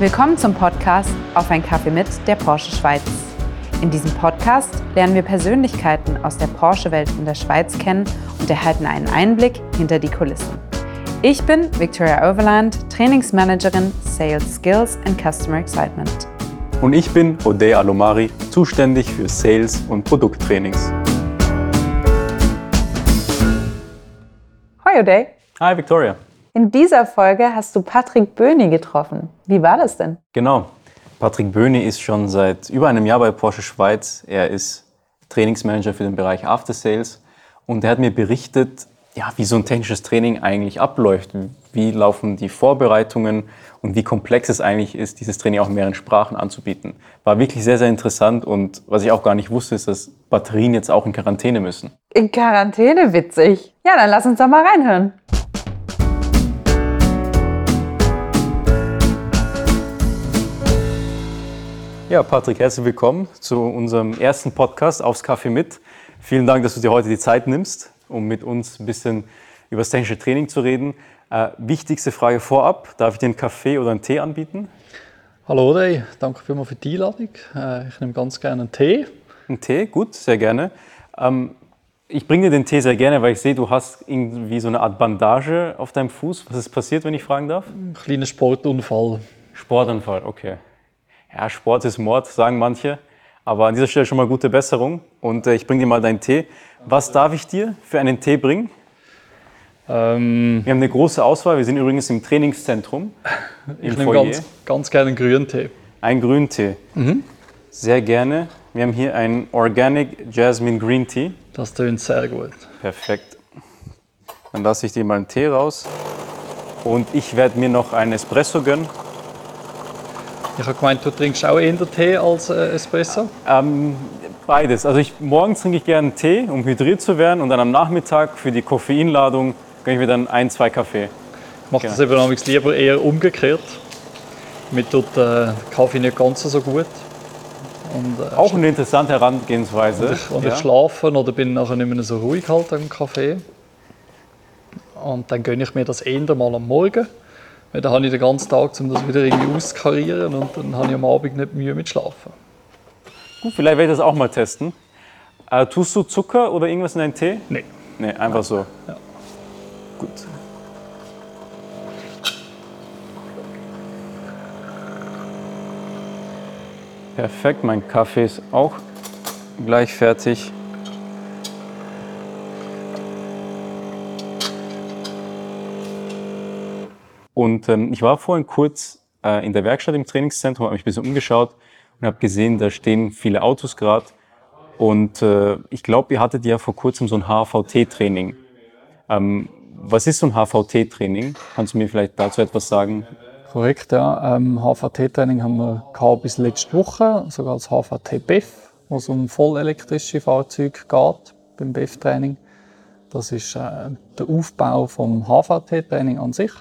Willkommen zum Podcast Auf ein Kaffee mit der Porsche Schweiz. In diesem Podcast lernen wir Persönlichkeiten aus der Porsche-Welt in der Schweiz kennen und erhalten einen Einblick hinter die Kulissen. Ich bin Victoria Overland, Trainingsmanagerin Sales Skills and Customer Excitement. Und ich bin Odey Alomari, zuständig für Sales und Produkttrainings. Hi Odey. Hi Victoria. In dieser Folge hast du Patrick Böhni getroffen. Wie war das denn? Genau. Patrick Böhni ist schon seit über einem Jahr bei Porsche Schweiz. Er ist Trainingsmanager für den Bereich After Sales und er hat mir berichtet, ja, wie so ein technisches Training eigentlich abläuft. Wie laufen die Vorbereitungen und wie komplex es eigentlich ist, dieses Training auch in mehreren Sprachen anzubieten. War wirklich sehr, sehr interessant und was ich auch gar nicht wusste, ist, dass Batterien jetzt auch in Quarantäne müssen. In Quarantäne, witzig. Ja, dann lass uns doch mal reinhören. Ja, Patrick, herzlich willkommen zu unserem ersten Podcast aufs Kaffee mit. Vielen Dank, dass du dir heute die Zeit nimmst, um mit uns ein bisschen über das technische Training zu reden. Äh, wichtigste Frage vorab: Darf ich dir einen Kaffee oder einen Tee anbieten? Hallo, Ray. Danke vielmals für die Einladung. Äh, ich nehme ganz gerne einen Tee. Einen Tee, gut, sehr gerne. Ähm, ich bringe dir den Tee sehr gerne, weil ich sehe, du hast irgendwie so eine Art Bandage auf deinem Fuß. Was ist passiert, wenn ich fragen darf? Ein kleiner Sportunfall. Sportunfall, okay ja, Sport ist Mord, sagen manche. Aber an dieser Stelle schon mal gute Besserung. Und äh, ich bringe dir mal deinen Tee. Was darf ich dir für einen Tee bringen? Ähm, wir haben eine große Auswahl. Wir sind übrigens im Trainingszentrum. ich nehme ganz, ganz gerne einen grünen Tee. Einen grünen Tee. Mhm. Sehr gerne. Wir haben hier einen Organic Jasmine Green Tea. Das tönt sehr gut. Perfekt. Dann lasse ich dir mal einen Tee raus. Und ich werde mir noch einen Espresso gönnen. Ich habe gemeint, du trinkst auch eher Tee als äh, Espresso? Ähm, beides. Also ich, morgens trinke ich gerne Tee, um hydriert zu werden. Und dann am Nachmittag für die Koffeinladung gönne ich mir dann ein, zwei Kaffee. Ich mache genau. das lieber eher umgekehrt. Mir tut äh, Kaffee nicht ganz so gut. Und, äh, auch eine interessante Herangehensweise. Und ich, und ja. ich schlafe oder bin nachher nicht mehr so ruhig halt am Kaffee. Und dann gönne ich mir das eher mal am Morgen. Weil dann habe ich den ganzen Tag, um das wieder irgendwie auszukarieren und dann habe ich am Abend nicht Mühe mit Schlafen. Gut, vielleicht werde ich das auch mal testen. Äh, tust du Zucker oder irgendwas in deinen Tee? Nein. Nee, einfach Nein. so. Ja. Gut. Perfekt, mein Kaffee ist auch gleich fertig. Und ähm, ich war vorhin kurz äh, in der Werkstatt im Trainingszentrum, habe mich ein bisschen umgeschaut und habe gesehen, da stehen viele Autos gerade. Und äh, ich glaube, ihr hattet ja vor kurzem so ein HVT-Training. Ähm, was ist so ein HVT-Training? Kannst du mir vielleicht dazu etwas sagen? Korrekt, ja. Ähm, HVT-Training haben wir gehabt bis letzte Woche, sogar als HVT-BEF, wo es um vollelektrische Fahrzeuge geht beim BEF-Training. Das ist äh, der Aufbau vom HVT-Training an sich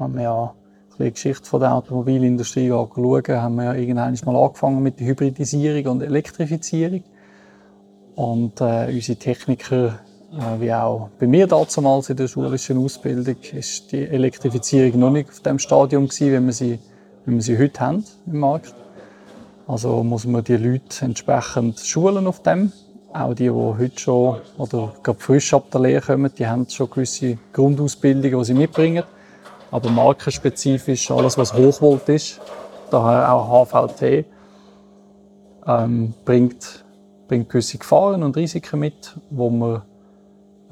wenn wir die Geschichte von der Automobilindustrie schauen, haben wir ja irgendwann mal angefangen mit der Hybridisierung und Elektrifizierung. Und äh, unsere Techniker, äh, wie auch bei mir damals in der schulischen Ausbildung, ist die Elektrifizierung noch nicht auf dem Stadium gewesen, wie wir sie, wie wir sie heute haben im Markt. Also muss man die Leute entsprechend schulen auf dem. Auch die, die heute schon oder gerade frisch ab der Lehre kommen, die haben schon gewisse Grundausbildungen, die sie mitbringen. Aber markenspezifisch, alles was Hochvolt ist, daher auch HVT, ähm, bringt, bringt gewisse Gefahren und Risiken mit, wo wir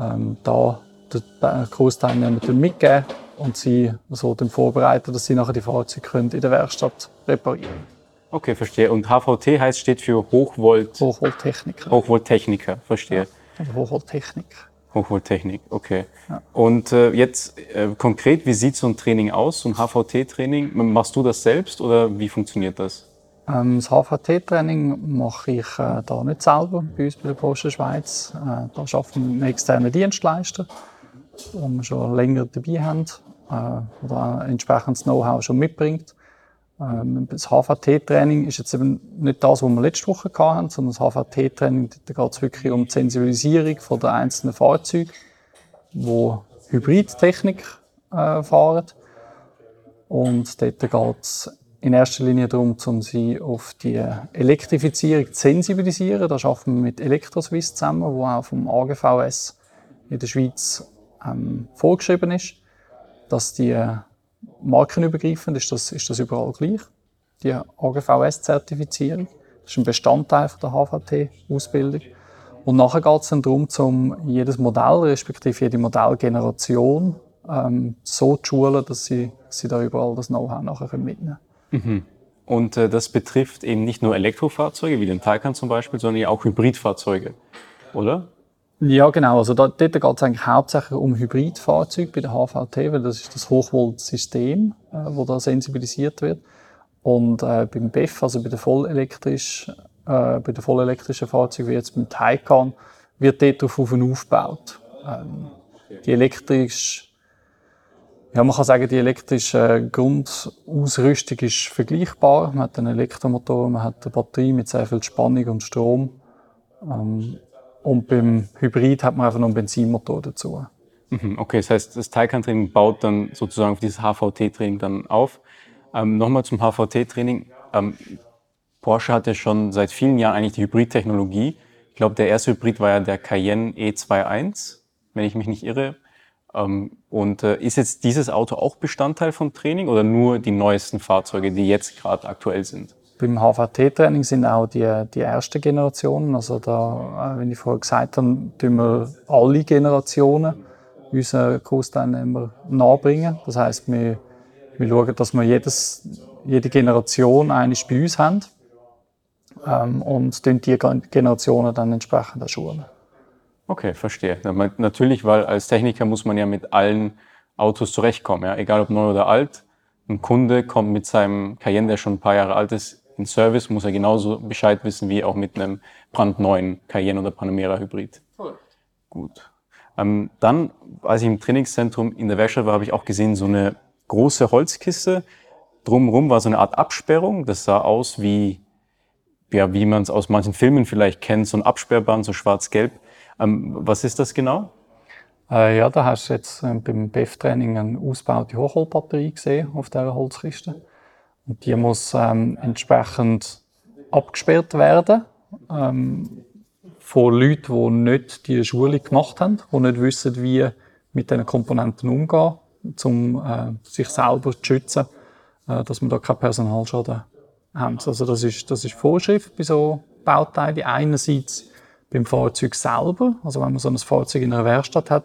ähm, da den Großteilnehmern mitgeben und sie so dann vorbereiten, dass sie nachher die Fahrzeuge in der Werkstatt reparieren können. Okay, verstehe. Und HVT heißt, steht für Hochvolt... Hochvolttechniker. Hochvolttechniker, verstehe. Ja, Hochvolttechnik. Hochvolttechnik, okay. Ja. Und äh, jetzt äh, konkret, wie sieht so ein Training aus, so ein HVT-Training? Machst du das selbst oder wie funktioniert das? Ähm, das HVT-Training mache ich äh, da nicht selber bei uns bei der Post Schweiz. Äh, da arbeiten wir mit externen Dienstleister, die wir schon länger dabei haben äh, oder entsprechendes Know-how schon mitbringt. Ähm, das HVT-Training ist jetzt eben nicht das, was wir letzte Woche hatten, sondern das HVT-Training, da geht es wirklich um die Sensibilisierung von der einzelnen Fahrzeuge, wo Hybridtechnik äh, fahren. Und dort geht es in erster Linie darum, um sie auf die Elektrifizierung zu sensibilisieren. Da arbeiten wir mit Elektroswiss zusammen, wo auch vom AGVS in der Schweiz ähm, vorgeschrieben ist, dass die markenübergreifend ist das, ist das überall gleich. Die AGVS-Zertifizierung. Das ist ein Bestandteil der HVT-Ausbildung. Und nachher geht es dann darum, um jedes Modell, respektive jede Modellgeneration, ähm, so zu schulen, dass sie, sie da überall das Know-how nachher mitnehmen können. Mhm. Und äh, das betrifft eben nicht nur Elektrofahrzeuge wie den Taycan zum Beispiel, sondern auch Hybridfahrzeuge, oder? Ja, genau. Also da, dort geht es eigentlich hauptsächlich um Hybridfahrzeuge bei der HVT, weil das ist das Hochvoltsystem, äh, wo da sensibilisiert wird. Und äh, beim BEF, also bei der vollelektrisch, äh, bei den vollelektrischen Fahrzeugen wie jetzt beim Taycan, wird dort darauf aufgebaut. Ähm, die elektrisch, ja, man kann sagen, die elektrische Grundausrüstung ist vergleichbar. Man hat einen Elektromotor, man hat eine Batterie mit sehr viel Spannung und Strom. Ähm, und beim Hybrid hat man einfach noch einen Benzinmotor dazu. Mhm, okay, das heißt, das Taycan-Training baut dann sozusagen auf dieses HVT-Training dann auf. Ähm, Nochmal zum HVT-Training. Ähm, Porsche hat ja schon seit vielen Jahren eigentlich die Hybrid-Technologie. Ich glaube, der erste Hybrid war ja der Cayenne E21, wenn ich mich nicht irre. Ähm, und äh, ist jetzt dieses Auto auch Bestandteil vom Training oder nur die neuesten Fahrzeuge, die jetzt gerade aktuell sind? Beim HVT-Training sind auch die, die ersten Generationen. Also da, äh, wenn ich vorher gesagt habe, tun wir alle Generationen unseren Kursteilnehmer nahebringen. Das heißt, wir, wir schauen, dass wir jedes, jede Generation eines bei uns haben ähm, und die Generationen dann entsprechend auch schulen. Okay, verstehe. Natürlich, weil als Techniker muss man ja mit allen Autos zurechtkommen, ja? egal ob neu oder alt. Ein Kunde kommt mit seinem Cayenne, der schon ein paar Jahre alt ist, in Service, muss er genauso Bescheid wissen wie auch mit einem brandneuen Cayenne oder Panamera Hybrid. Cool. Gut. Ähm, dann, als ich im Trainingszentrum in der Werkstatt war, habe ich auch gesehen, so eine große Holzkiste. Drumherum war so eine Art Absperrung. Das sah aus wie ja, wie man es aus manchen Filmen vielleicht kennt, so ein Absperrband, so schwarz-gelb. Ähm, was ist das genau? Äh, ja, da hast du jetzt äh, beim BEF-Training eine ausgebaute Hochholbatterie gesehen auf dieser Holzkiste. Und die muss ähm, entsprechend abgesperrt werden ähm, von Leuten, die nicht die Schule gemacht haben, die nicht wissen, wie mit diesen Komponenten umgehen, um äh, sich selber zu schützen, äh, dass man da keinen Personalschaden haben. Also das ist, das ist Vorschrift bei so Bauteilen. Einerseits beim Fahrzeug selber, also wenn man so ein Fahrzeug in einer Werkstatt hat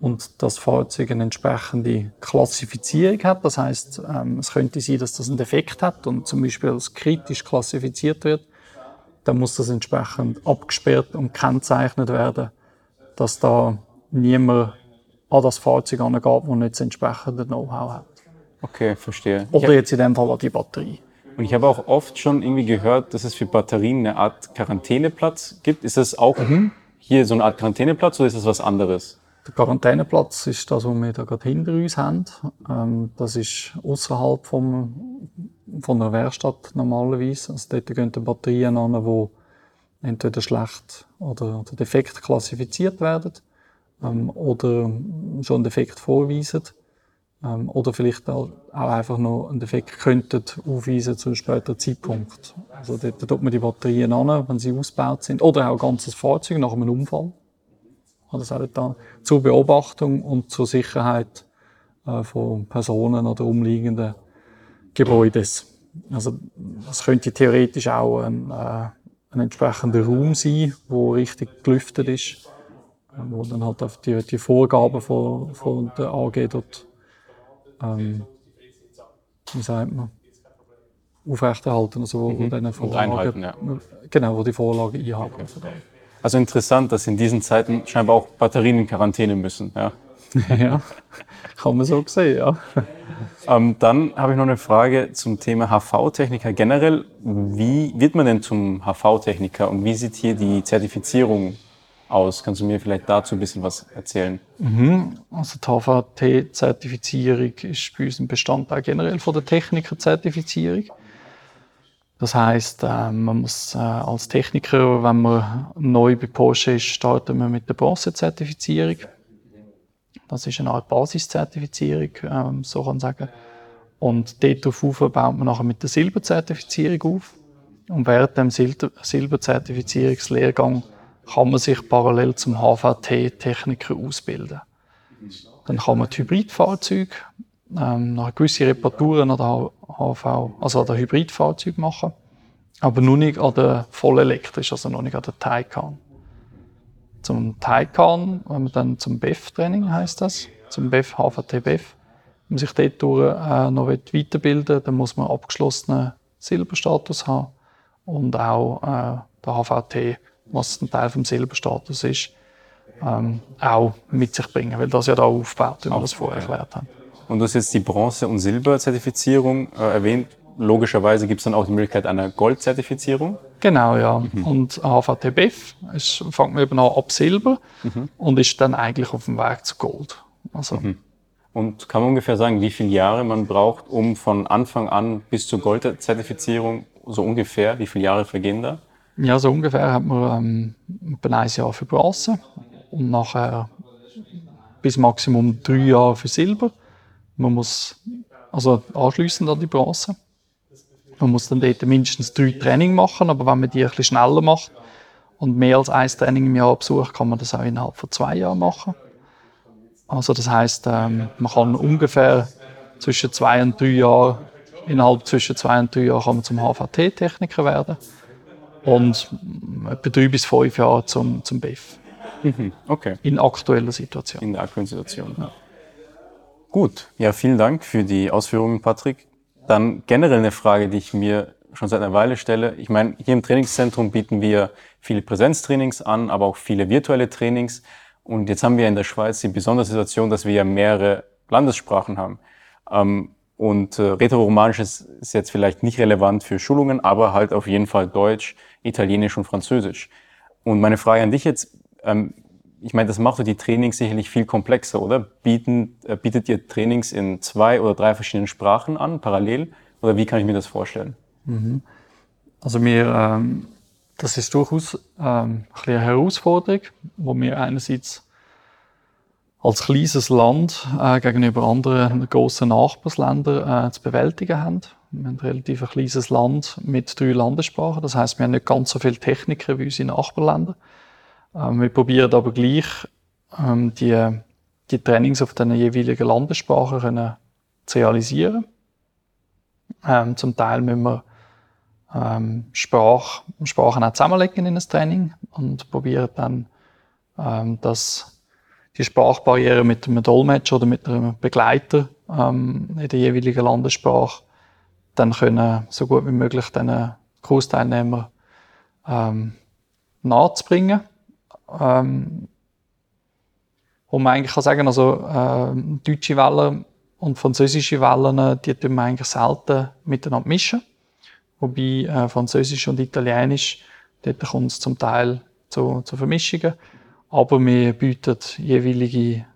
und das Fahrzeug eine entsprechende Klassifizierung hat, das heißt, ähm, es könnte sein, dass das einen Defekt hat und zum Beispiel als kritisch klassifiziert wird, dann muss das entsprechend abgesperrt und kennzeichnet werden, dass da niemand an das Fahrzeug angeht, das nicht das entsprechende Know-how hat. Okay, verstehe. Oder jetzt in dem Fall an die Batterie. Und ich habe auch oft schon irgendwie gehört, dass es für Batterien eine Art Quarantäneplatz gibt. Ist das auch mhm. hier so eine Art Quarantäneplatz oder ist das was anderes? Der Quarantäneplatz ist das, was wir da gerade hinter uns haben. Ähm, das ist außerhalb vom, von der Werkstatt normalerweise. Also dort gehen die Batterien an, die entweder schlecht oder, oder defekt klassifiziert werden ähm, oder schon einen Defekt vorweisen. Ähm, oder vielleicht auch einfach noch einen Defekt könnten aufweisen zu einem späteren Zeitpunkt. Also dort tut man die Batterien an, wenn sie ausgebaut sind. Oder auch ein ganzes Fahrzeug nach einem Unfall. Auch dann zur Beobachtung und zur Sicherheit äh, von Personen oder umliegenden Gebäudes. Also das könnte theoretisch auch ein, äh, ein entsprechender Raum sein, wo richtig gelüftet ist, äh, wo dann halt auf die, die Vorgaben von, von der AG dort ähm, wie sagt man, aufrechterhalten, also wo, mhm. wo Vorlagen, ja. genau, wo die Vorlage einhalten. Okay. Also interessant, dass in diesen Zeiten scheinbar auch Batterien in Quarantäne müssen. Ja, ja kann man so sehen, ja. Ähm, dann habe ich noch eine Frage zum Thema HV-Techniker generell. Wie wird man denn zum HV-Techniker und wie sieht hier die Zertifizierung aus. Kannst du mir vielleicht dazu ein bisschen was erzählen? Mhm. Also die HVT-Zertifizierung ist bei uns ein Bestandteil generell von der Techniker-Zertifizierung. Das heißt, äh, man muss äh, als Techniker, wenn man neu bei Porsche ist, starten wir mit der Bronze-Zertifizierung. Das ist eine Art Basiszertifizierung, ähm, so kann man sagen. Und dort darauf baut man nachher mit der Silberzertifizierung auf. Und während dem Sil Silberzertifizierungslehrgang kann man sich parallel zum HVT-Techniker ausbilden. Dann kann man die Hybridfahrzeuge, ähm, noch gewisse Reparaturen an der HV, also an der Hybridfahrzeug machen, aber nur nicht an der vollelektrisch, also noch nicht an der Taycan. Zum Taycan, wenn man dann zum BEF-Training heißt das, zum BEF, HVT BEF, wenn man sich dort durch, äh, noch weiterbilden will, dann muss man abgeschlossenen Silberstatus haben und auch äh, der HVT, was ein Teil vom Silberstatus ist, ähm, auch mit sich bringen, weil das ja da aufbaut, wie wir das vorher erklärt haben. Und du hast jetzt die Bronze- und Silberzertifizierung äh, erwähnt. Logischerweise gibt es dann auch die Möglichkeit einer Goldzertifizierung. Genau, ja. Mhm. Und HVTBF es fängt man eben an ab Silber mhm. und ist dann eigentlich auf dem Weg zu Gold. Also. Mhm. Und kann man ungefähr sagen, wie viele Jahre man braucht, um von Anfang an bis zur Goldzertifizierung, so ungefähr, wie viele Jahre vergehen da? Ja, so ungefähr hat man ähm, ein Jahr für Bronze und nachher bis Maximum drei Jahre für Silber. Man muss also anschließend an die Bronze. Man muss dann dort mindestens drei Training machen, aber wenn man die ein bisschen schneller macht und mehr als ein Training im Jahr besucht, kann man das auch innerhalb von zwei Jahren machen. Also das heißt, ähm, man kann ungefähr zwischen zwei und drei Jahren, innerhalb zwischen zwei und drei Jahren kann man zum HVT-Techniker werden und etwa drei bis fünf Jahre zum, zum BIF. Mhm, okay. In aktueller Situation. In der aktuellen Situation. Ja. Gut, ja, vielen Dank für die Ausführungen, Patrick. Dann generell eine Frage, die ich mir schon seit einer Weile stelle. Ich meine, hier im Trainingszentrum bieten wir viele Präsenztrainings an, aber auch viele virtuelle Trainings. Und jetzt haben wir in der Schweiz die besondere Situation, dass wir ja mehrere Landessprachen haben. Ähm, und äh, Rätoromanisch ist, ist jetzt vielleicht nicht relevant für Schulungen, aber halt auf jeden Fall Deutsch, Italienisch und Französisch. Und meine Frage an dich jetzt, ähm, ich meine, das macht die Trainings sicherlich viel komplexer, oder? Bieten, äh, bietet ihr Trainings in zwei oder drei verschiedenen Sprachen an, parallel? Oder wie kann ich mir das vorstellen? Mhm. Also mir, ähm, das ist durchaus ähm, eine Herausforderung, wo wir einerseits als kleines Land äh, gegenüber anderen grossen Nachbarländern äh, zu bewältigen haben. Wir haben ein relativ ein kleines Land mit drei Landessprachen. Das heißt, wir haben nicht ganz so viele Techniker wie unsere Nachbarländer. Ähm, wir probieren aber gleich, ähm, die, die Trainings auf den jeweiligen Landessprachen können zu realisieren. Ähm, zum Teil müssen wir ähm, Sprach, Sprachen auch zusammenlegen in ein Training und probieren dann, ähm, dass die Sprachbarriere mit einem Dolmetscher oder mit einem Begleiter ähm, in der jeweiligen Landessprache dann können so gut wie möglich den Kursteilnehmer ähm, nahezubringen. Ähm, wo man eigentlich kann sagen, also äh, deutsche Wellen und französische Wellen, die tun wir eigentlich selten miteinander mischen. Wobei äh, Französisch und Italienisch, dort kommt es zum Teil zu, zu Vermischungen. Aber wir bieten jeweilige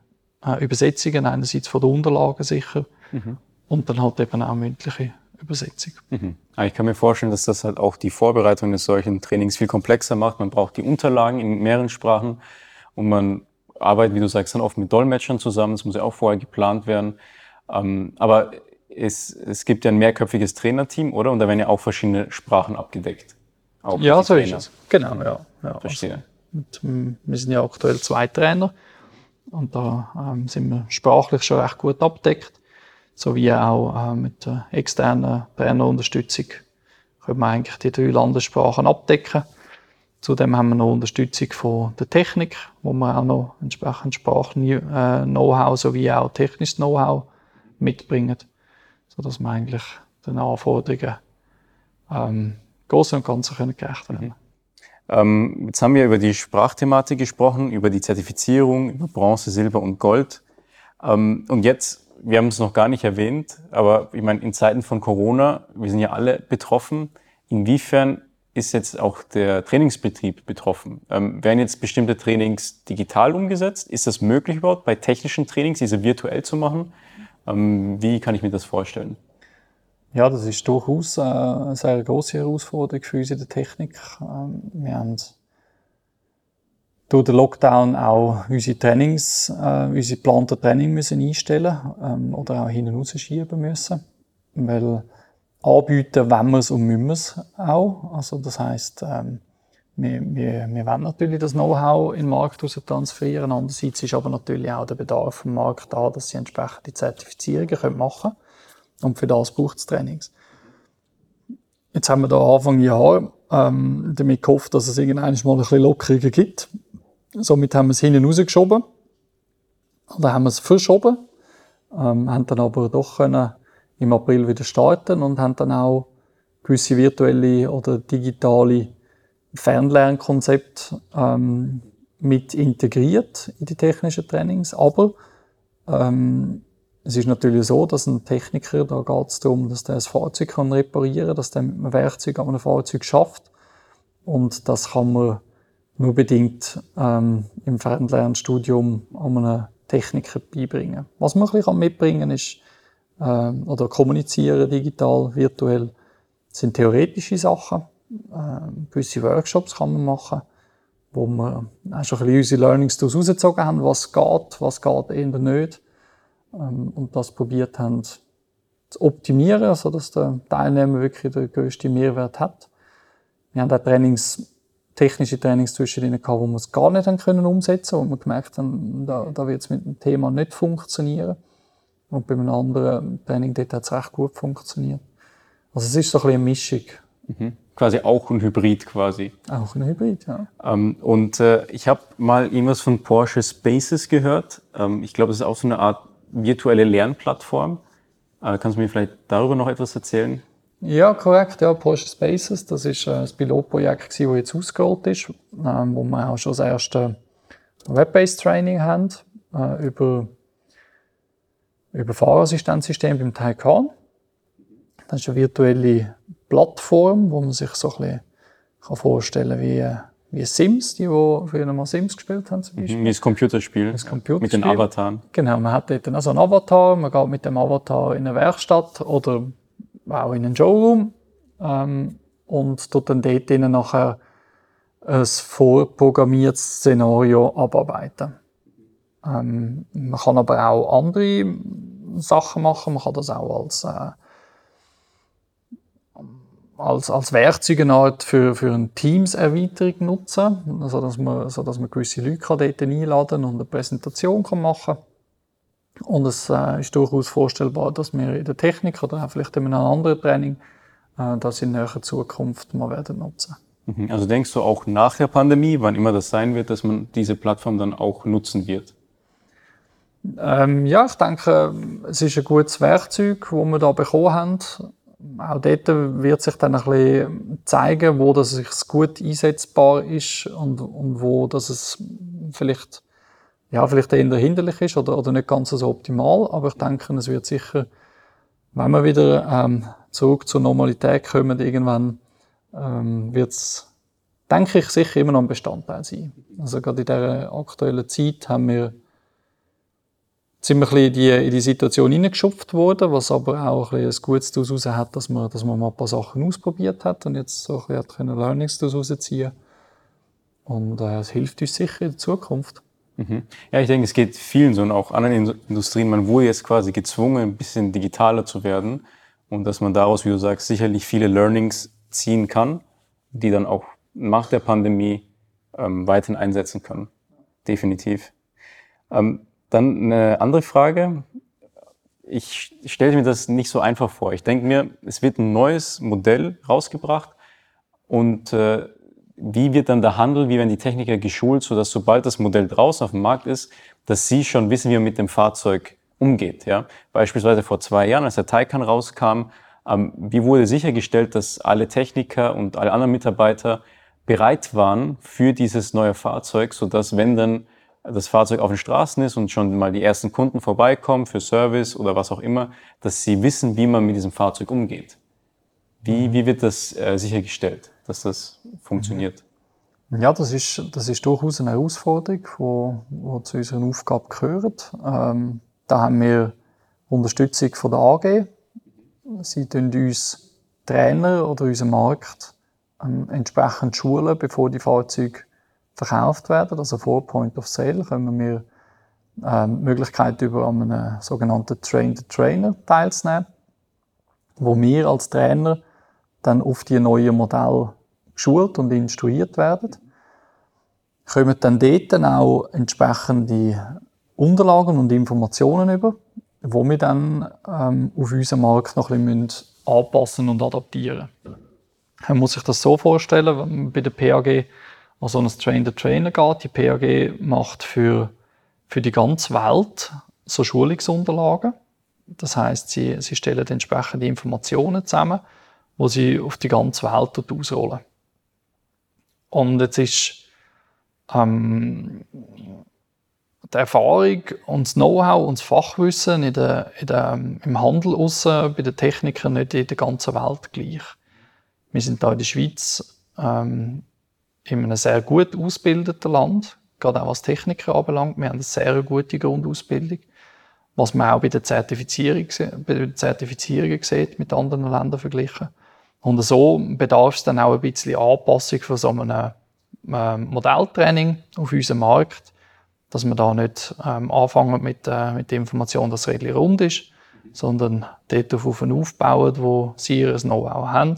äh, Übersetzungen, einerseits von den Unterlagen sicher mhm. und dann halt eben auch mündliche Übersetzung. Mhm. Ich kann mir vorstellen, dass das halt auch die Vorbereitung eines solchen Trainings viel komplexer macht. Man braucht die Unterlagen in mehreren Sprachen und man arbeitet, wie du sagst, dann oft mit Dolmetschern zusammen. Das muss ja auch vorher geplant werden. Ähm, aber es, es gibt ja ein mehrköpfiges Trainerteam, oder? Und da werden ja auch verschiedene Sprachen abgedeckt. Auch ja, so Trainer. ist es. Genau, ja. ja. Verstehe. Und, ähm, wir sind ja aktuell zwei Trainer und da ähm, sind wir sprachlich schon recht gut abdeckt, sowie auch äh, mit der externen Trainerunterstützung können wir eigentlich die drei Landessprachen abdecken. Zudem haben wir noch Unterstützung von der Technik, wo wir auch noch entsprechend Sprach-Know-how sowie auch technisches Know-how mitbringen, sodass wir eigentlich den Anforderungen ähm, Großen und Ganzen können gerecht werden. Mhm. Ähm, jetzt haben wir über die Sprachthematik gesprochen, über die Zertifizierung, über Bronze, Silber und Gold. Ähm, und jetzt, wir haben es noch gar nicht erwähnt, aber ich meine, in Zeiten von Corona, wir sind ja alle betroffen. Inwiefern ist jetzt auch der Trainingsbetrieb betroffen? Ähm, werden jetzt bestimmte Trainings digital umgesetzt? Ist das möglich überhaupt, bei technischen Trainings diese virtuell zu machen? Ähm, wie kann ich mir das vorstellen? Ja, das ist durchaus äh, eine sehr große Herausforderung für uns in der Technik. Ähm, wir haben durch den Lockdown auch unsere Trainings, äh, unsere geplanten Training müssen einstellen ähm, oder auch hinten rausschieben müssen. weil anbieten wenn wir es und müssen wir es auch. Also das heisst, ähm, wir, wir, wir wollen natürlich das Know-how in den Markt transferieren. Andererseits ist aber natürlich auch der Bedarf im Markt da, dass sie entsprechende Zertifizierungen machen können. Und für das braucht es Trainings. Jetzt haben wir da Anfang Jahr ähm, damit gehofft, dass es irgendwann mal ein bisschen Lockerungen gibt. Somit haben wir es hinten rausgeschoben. Oder haben wir es verschoben. Ähm, haben dann aber doch können im April wieder starten und haben dann auch gewisse virtuelle oder digitale Fernlernkonzepte ähm, mit integriert in die technischen Trainings. Aber ähm, es ist natürlich so, dass ein Techniker, da geht es darum, dass der das Fahrzeug kann reparieren kann, dass der mit einem Werkzeug an einem Fahrzeug schafft. Und das kann man nur bedingt ähm, im Fernlernstudium an einem Techniker beibringen. Was man ein bisschen mitbringen kann, ist, äh, oder kommunizieren digital, virtuell, sind theoretische Sachen. Äh, gewisse Workshops kann man machen, wo wir auch schon ein bisschen unsere Learnings daraus rausgezogen haben, was geht, was geht eher nicht. Ähm, und das probiert haben zu optimieren, sodass der Teilnehmer wirklich den grössten Mehrwert hat. Wir haben auch Trainings, technische Trainings zwischendrin gehabt, wo wir es gar nicht haben können umsetzen, wo wir gemerkt haben, da, da wird es mit dem Thema nicht funktionieren. Und bei einem anderen Training dort hat es recht gut funktioniert. Also es ist so ein bisschen eine Mischung. Mhm. Quasi auch ein Hybrid quasi. Auch ein Hybrid, ja. Ähm, und äh, ich habe mal irgendwas von Porsche Spaces gehört. Ähm, ich glaube, es ist auch so eine Art virtuelle Lernplattform. Äh, kannst du mir vielleicht darüber noch etwas erzählen? Ja, korrekt. Ja, Porsche Spaces, das ist äh, das Pilotprojekt, das jetzt ausgerollt ist, ähm, wo wir auch schon das erste Web-based Training haben äh, über über Fahrassistenzsystem beim Taycan. Das ist eine virtuelle Plattform, wo man sich so ein bisschen vorstellen kann, wie, wie Sims, die, die früher mal Sims gespielt haben, zum mhm, Beispiel. Wie das Computerspiel. Das Computerspiel. Mit den Avataren. Genau, man hat dort also einen Avatar, man geht mit dem Avatar in eine Werkstatt oder auch in einen Showroom ähm, und tut dann dort nachher ein vorprogrammiertes Szenario abarbeiten. Ähm, man kann aber auch andere Sachen machen. Man kann das auch als, äh, als, als Werkzeugart für, für eine Teams-Erweiterung nutzen, also dass man, so dass man gewisse Leute kann dort einladen und eine Präsentation kann machen Und es äh, ist durchaus vorstellbar, dass wir in der Technik oder auch vielleicht in einem anderen Training äh, das in näherer Zukunft mal werden nutzen. Mhm. Also denkst du auch nach der Pandemie, wann immer das sein wird, dass man diese Plattform dann auch nutzen wird? Ähm, ja, ich denke, es ist ein gutes Werkzeug, das wir da bekommen haben. Auch dort wird sich dann ein bisschen zeigen, wo das sich gut einsetzbar ist und, und wo das es vielleicht, ja, vielleicht eher hinderlich ist oder, oder nicht ganz so optimal. Aber ich denke, es wird sicher, wenn wir wieder ähm, zurück zur Normalität kommen, irgendwann ähm, wird es, denke ich, sicher immer noch ein Bestandteil sein. Also gerade in dieser aktuellen Zeit haben wir bisschen in die, in die Situation hineingeschupft worden, was aber auch ein, ein Gutes daraus hat, dass man, dass man mal ein paar Sachen ausprobiert hat und jetzt so ein bisschen Learnings daraus ziehen Und äh, es hilft uns sicher in der Zukunft. Mhm. Ja, ich denke, es geht vielen so und auch anderen Industrien. Man wurde jetzt quasi gezwungen, ein bisschen digitaler zu werden und dass man daraus, wie du sagst, sicherlich viele Learnings ziehen kann, die dann auch nach der Pandemie ähm, weiterhin einsetzen können. Definitiv. Ähm, dann eine andere Frage. Ich stelle mir das nicht so einfach vor. Ich denke mir, es wird ein neues Modell rausgebracht und äh, wie wird dann der Handel, wie werden die Techniker geschult, sodass sobald das Modell draußen auf dem Markt ist, dass sie schon wissen, wie man mit dem Fahrzeug umgeht. Ja? Beispielsweise vor zwei Jahren, als der Taycan rauskam, ähm, wie wurde sichergestellt, dass alle Techniker und alle anderen Mitarbeiter bereit waren für dieses neue Fahrzeug, sodass wenn dann das Fahrzeug auf den Straßen ist und schon mal die ersten Kunden vorbeikommen für Service oder was auch immer, dass sie wissen, wie man mit diesem Fahrzeug umgeht. Wie, wie wird das äh, sichergestellt, dass das funktioniert? Ja, das ist, das ist durchaus eine Herausforderung, wo, wo zu unserer Aufgabe gehört. Ähm, da haben wir Unterstützung von der AG. Sie tun uns Trainer oder unseren Markt ähm, entsprechend schulen, bevor die Fahrzeuge verkauft werden. Also vor Point of Sale können wir äh, die Möglichkeit über einen sogenannten Train the Trainer teilzunehmen. wo wir als Trainer dann auf die neuen Modelle geschult und instruiert werden. Kommen dann dort auch entsprechende Unterlagen und Informationen über, wo wir dann ähm, auf unserem Markt noch ein bisschen anpassen und adaptieren Man muss sich das so vorstellen, wenn man bei der PAG an so ein Train-the-Trainer geht. Die PAG macht für, für die ganze Welt so Schulungsunterlagen. Das heißt, sie, sie stellen entsprechende Informationen zusammen, wo sie auf die ganze Welt ausrollen. Und jetzt ist ähm, die Erfahrung und das Know-how und das Fachwissen in der, in der, im Handel aussen, bei den Technikern nicht in der ganzen Welt gleich. Wir sind da in der Schweiz ähm, in einem sehr gut ausgebildeten Land, gerade auch was Techniker anbelangt. Wir haben eine sehr gute Grundausbildung, was man auch bei der Zertifizierung, bei der Zertifizierung sieht, mit anderen Ländern verglichen. Und so bedarf es dann auch ein bisschen Anpassung von so einem ähm, Modelltraining auf unserem Markt, dass wir da nicht ähm, anfangen mit, äh, mit der Information, dass es redlich rund ist, sondern dort auf aufbauen, wo sie ihr Know-how haben,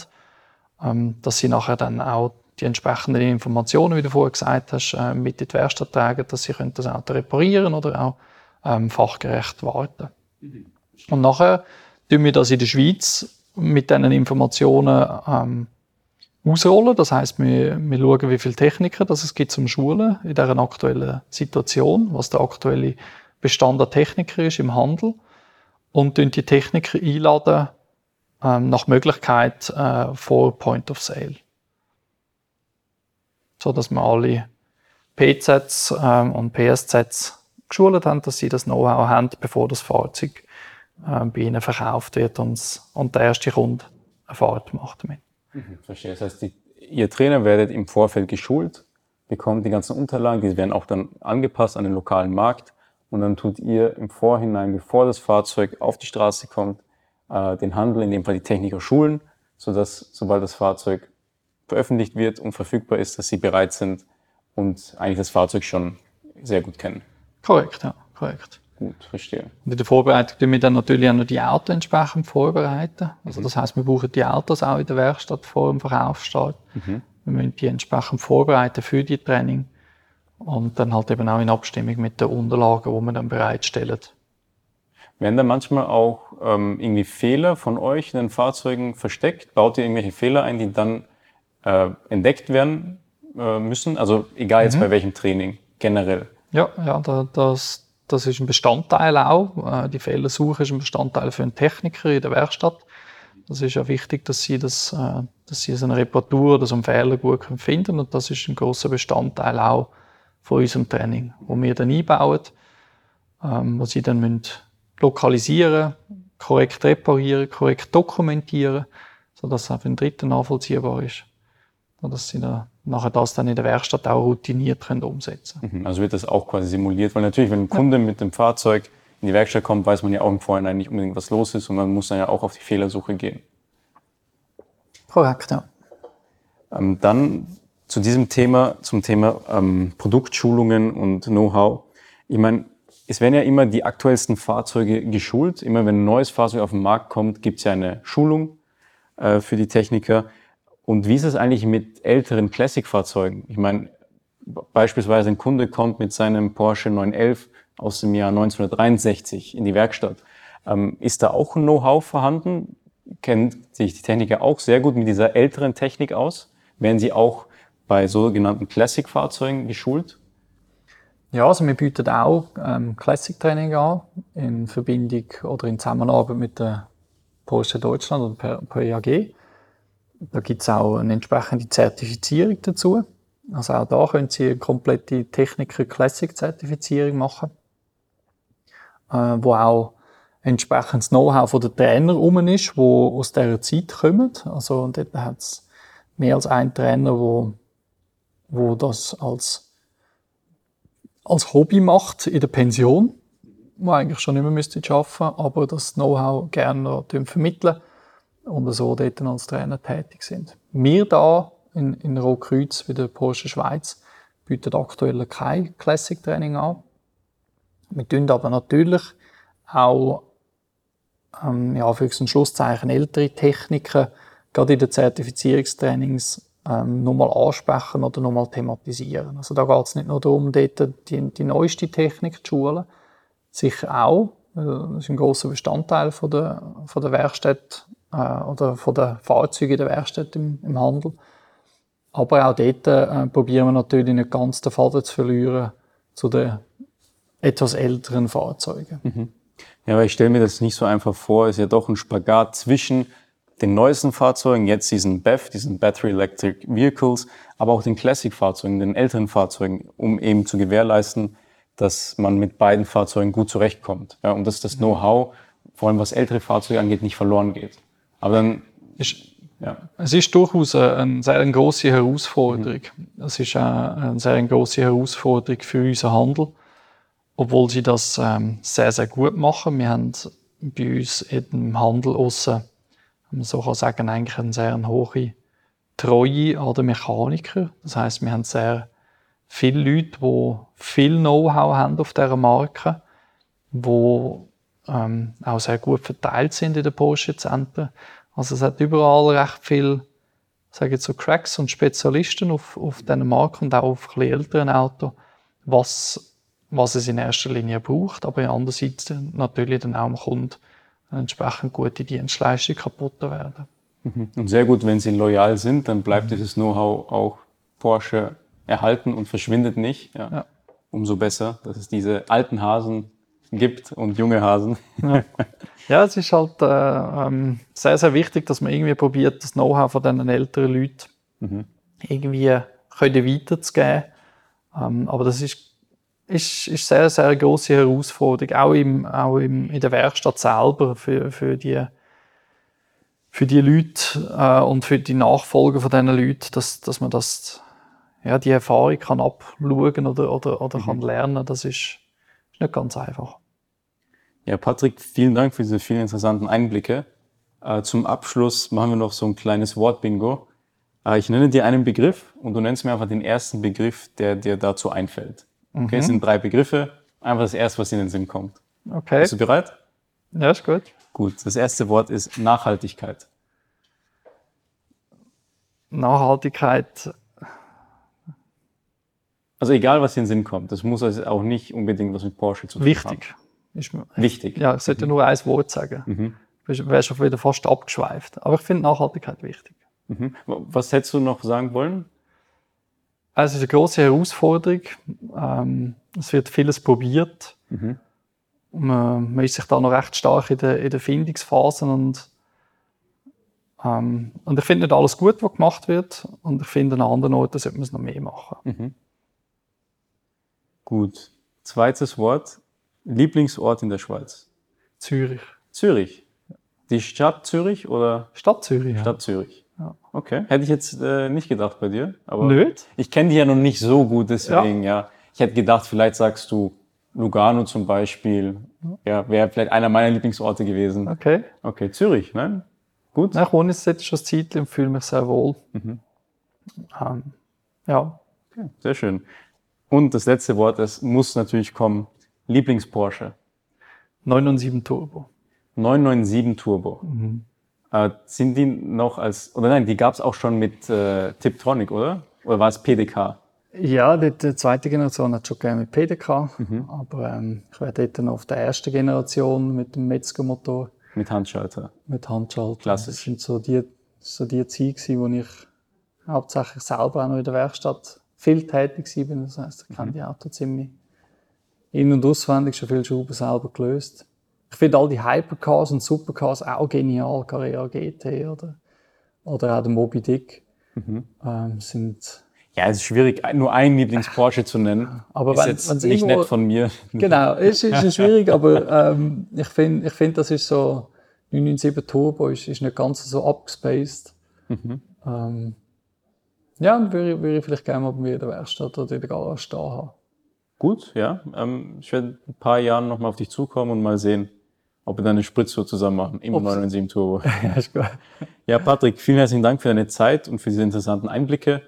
ähm, dass sie nachher dann auch die entsprechenden Informationen, wie du vorher gesagt hast, äh, mit in die Werkstatt tragen, dass sie können das Auto reparieren oder auch ähm, fachgerecht warten. Mhm. Und nachher tun wir das in der Schweiz mit diesen Informationen ähm, ausrollen. Das heißt, wir, wir schauen, wie viele Techniker das es gibt zum Schulen in dieser aktuellen Situation, was der aktuelle Bestand an Techniker ist im Handel und die Techniker einladen ähm, nach Möglichkeit äh, vor Point of Sale. So dass wir alle PZs ähm, und PSZs geschult haben, dass sie das Know-how haben, bevor das Fahrzeug bei ihnen verkauft wird und, und der erste Kunde eine Fahrt macht damit. Mhm, verstehe. Das heißt, die, ihr Trainer werdet im Vorfeld geschult, bekommt die ganzen Unterlagen, die werden auch dann angepasst an den lokalen Markt und dann tut ihr im Vorhinein, bevor das Fahrzeug auf die Straße kommt, äh, den Handel, in dem Fall die Techniker schulen, sodass sobald das Fahrzeug veröffentlicht wird und verfügbar ist, dass sie bereit sind und eigentlich das Fahrzeug schon sehr gut kennen. Korrekt, ja, korrekt. Gut, verstehe. Und in der Vorbereitung tun wir dann natürlich auch noch die Autos entsprechend vorbereiten. Also mhm. das heißt, wir brauchen die Autos auch in der Werkstatt vor dem Verkaufsstart. Mhm. Wir müssen die entsprechend vorbereiten für die Training und dann halt eben auch in Abstimmung mit den Unterlagen, die wir dann bereitstellen. Werden da manchmal auch ähm, irgendwie Fehler von euch in den Fahrzeugen versteckt? Baut ihr irgendwelche Fehler ein, die dann äh, entdeckt werden äh, müssen? Also egal jetzt mhm. bei welchem Training, generell. Ja, ja, da, das, das ist ein Bestandteil auch. Äh, die Fehlersuche ist ein Bestandteil für einen Techniker in der Werkstatt. Das ist ja wichtig, dass sie das, äh, dass sie so eine Reparatur oder so einen Fehler gut finden und das ist ein großer Bestandteil auch von unserem Training, wo wir dann einbauen, ähm, wo sie dann müssen lokalisieren, korrekt reparieren, korrekt dokumentieren, sodass es auch für den Dritten nachvollziehbar ist, dass sie dann nachher das dann in der Werkstatt auch routiniert können umsetzen können. Mhm. Also wird das auch quasi simuliert, weil natürlich, wenn ein Kunde ja. mit dem Fahrzeug in die Werkstatt kommt, weiß man ja auch im Vorhinein nicht unbedingt, was los ist und man muss dann ja auch auf die Fehlersuche gehen. Korrekt, ja. Ähm, dann zu diesem Thema, zum Thema ähm, Produktschulungen und Know-how. Ich meine, es werden ja immer die aktuellsten Fahrzeuge geschult. Immer wenn ein neues Fahrzeug auf den Markt kommt, gibt es ja eine Schulung äh, für die Techniker. Und wie ist es eigentlich mit älteren Classic-Fahrzeugen? Ich meine, beispielsweise ein Kunde kommt mit seinem Porsche 911 aus dem Jahr 1963 in die Werkstatt. Ähm, ist da auch ein Know-how vorhanden? Kennt sich die Techniker auch sehr gut mit dieser älteren Technik aus? Werden sie auch bei sogenannten Classic-Fahrzeugen geschult? Ja, also wir bieten auch ähm, Classic-Training an in Verbindung oder in Zusammenarbeit mit der Porsche Deutschland oder PAG. Da gibt es auch eine entsprechende Zertifizierung dazu. Also auch da können Sie eine komplette Techniker Classic Zertifizierung machen, äh, wo auch entsprechendes Know-how von den Trainer rum ist, wo aus dieser Zeit kommen. Also dort hat es mehr als einen Trainer, wo, wo das als, als Hobby macht in der Pension, wo eigentlich schon mehr müsste arbeiten, aber das Know-how gerne vermitteln und so dort als Trainer tätig sind. Wir da in, in Rotkreuz wie der Porsche Schweiz bieten aktuell kein Classic Training an. Wir tun aber natürlich auch ähm, ja, für ein Schlusszeichen ältere Techniken, gerade in den Zertifizierungstrainings, ähm, nochmal ansprechen oder nochmal thematisieren. Also da geht es nicht nur darum, dort die, die neueste Technik zu schulen, sicher auch, das ist ein großer Bestandteil von der, von der Werkstatt äh, oder von der Fahrzeuge der Werkstatt im, im Handel. Aber auch dort äh, probieren wir natürlich nicht ganz den Faden zu verlieren zu den etwas älteren Fahrzeugen. Mhm. Ja, aber ich stelle mir das nicht so einfach vor. Es ist ja doch ein Spagat zwischen den neuesten Fahrzeugen, jetzt diesen BEV, diesen Battery Electric Vehicles, aber auch den Classic-Fahrzeugen, den älteren Fahrzeugen, um eben zu gewährleisten, dass man mit beiden Fahrzeugen gut zurechtkommt. Ja, und dass das Know-how, vor allem was ältere Fahrzeuge angeht, nicht verloren geht. Aber dann ist, ja. Es ist durchaus eine sehr große Herausforderung. Mhm. Es ist eine sehr große Herausforderung für unseren Handel, obwohl sie das ähm, sehr, sehr gut machen. Wir haben bei uns im Handel aussen wenn man so kann sagen, eigentlich eine sehr hohe Treue an den Mechaniker. Das heißt, wir haben sehr viele Leute, die viel Know-how haben auf dieser Marke, die ähm, auch sehr gut verteilt sind in den Porsche-Zentren. Also es hat überall recht viel, sage ich so, Cracks und Spezialisten auf, auf diesen Marken und auch auf älteren Autos, was, was es in erster Linie braucht, aber andererseits natürlich dann auch am Kunden entsprechend gute Dienstleistungen kaputt werden. Mhm. Und sehr gut, wenn sie loyal sind, dann bleibt mhm. dieses Know-how auch Porsche erhalten und verschwindet nicht. Ja. ja. Umso besser, dass es diese alten Hasen gibt und junge Hasen. Ja, ja es ist halt äh, ähm, sehr, sehr wichtig, dass man irgendwie probiert, das Know-how von diesen älteren Leuten mhm. irgendwie können weiterzugeben. Ähm, aber das ist ist, ist sehr, sehr große Herausforderung, auch, im, auch im, in der Werkstatt selber für, für, die, für die Leute äh, und für die Nachfolger von diesen Leuten, dass, dass man das, ja, die Erfahrung kann abschauen oder, oder, oder mhm. kann lernen. Das ist, ist nicht ganz einfach. Ja, Patrick, vielen Dank für diese vielen interessanten Einblicke. Äh, zum Abschluss machen wir noch so ein kleines Wortbingo. Äh, ich nenne dir einen Begriff und du nennst mir einfach den ersten Begriff, der dir dazu einfällt. Okay, es sind drei Begriffe. Einfach das erste, was in den Sinn kommt. Okay. Bist du bereit? Ja, ist gut. Gut. Das erste Wort ist Nachhaltigkeit. Nachhaltigkeit. Also egal, was in den Sinn kommt. Das muss also auch nicht unbedingt was mit Porsche zu tun Wichtig. haben. Wichtig. Wichtig. Ja, ich sollte mhm. nur ein Wort sagen. Mhm. Du wärst schon wieder fast abgeschweift. Aber ich finde Nachhaltigkeit wichtig. Mhm. Was hättest du noch sagen wollen? Also es ist eine große Herausforderung. Ähm, es wird vieles probiert. Mhm. Man, man, ist sich da noch recht stark in der, in der Findungsphase und, ähm, und ich finde nicht alles gut, was gemacht wird und ich finde an anderen Orten sollte man es noch mehr machen. Mhm. Gut. Zweites Wort. Lieblingsort in der Schweiz? Zürich. Zürich. Die Stadt Zürich oder? Stadt Zürich. Stadt ja. Zürich. Ja. Okay, hätte ich jetzt äh, nicht gedacht bei dir. Aber Nicht? Ich kenne die ja noch nicht so gut, deswegen, ja. ja. Ich hätte gedacht, vielleicht sagst du Lugano zum Beispiel. Ja, wäre vielleicht einer meiner Lieblingsorte gewesen. Okay. Okay, Zürich, nein? Gut. ich wohne jetzt schon Zeit und fühle mich sehr wohl. Mhm. Ähm, ja. Okay, sehr schön. Und das letzte Wort, es muss natürlich kommen. Lieblings-Porsche. 997 Turbo. 997 Turbo. Mhm. Äh, sind die noch als, oder nein, die gab es auch schon mit äh, Tiptronic, oder? Oder war es PDK? Ja, die, die zweite Generation hat schon gerne mit PDK, mhm. aber ähm, ich wäre dort noch auf der ersten Generation mit dem Metzger-Motor. Mit Handschalter? Mit Handschalter. Klassisch. Das sind so die, so die Zeit, wo ich hauptsächlich selber auch noch in der Werkstatt viel tätig war. Das heisst, ich kenne mhm. die Autos ziemlich in- und auswendig, schon viele Schrauben selber gelöst. Ich finde all die Hypercars und Supercars auch genial. Carrera GT oder, oder auch der Moby Dick mhm. ähm, sind ja, es ist schwierig, nur einen Lieblings-Porsche zu nennen. Aber ist wenn, jetzt nicht irgendwo, nett von mir. Genau, es ist, ist schwierig, aber ähm, ich finde, ich find, das ist so 997 Turbo ist, ist nicht ganz so abgespaced. Mhm. Ähm, ja, dann würde ich, würde ich vielleicht gerne mal bei mir in der Werkstatt oder in der Garage stehen haben. Gut, ja. Ähm, ich werde ein paar Jahren nochmal auf dich zukommen und mal sehen, ob wir dann eine Spritztour zusammen machen im 997 Turbo. ja, ist gut. Ja, Patrick, vielen herzlichen Dank für deine Zeit und für diese interessanten Einblicke.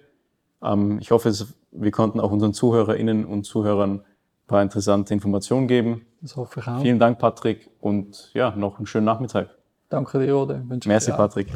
Ähm, ich hoffe, wir konnten auch unseren ZuhörerInnen und Zuhörern ein paar interessante Informationen geben. Das hoffe ich auch. Vielen Dank, Patrick, und ja, noch einen schönen Nachmittag. Danke dir, Ode. Wünsche ich Merci. Patrick.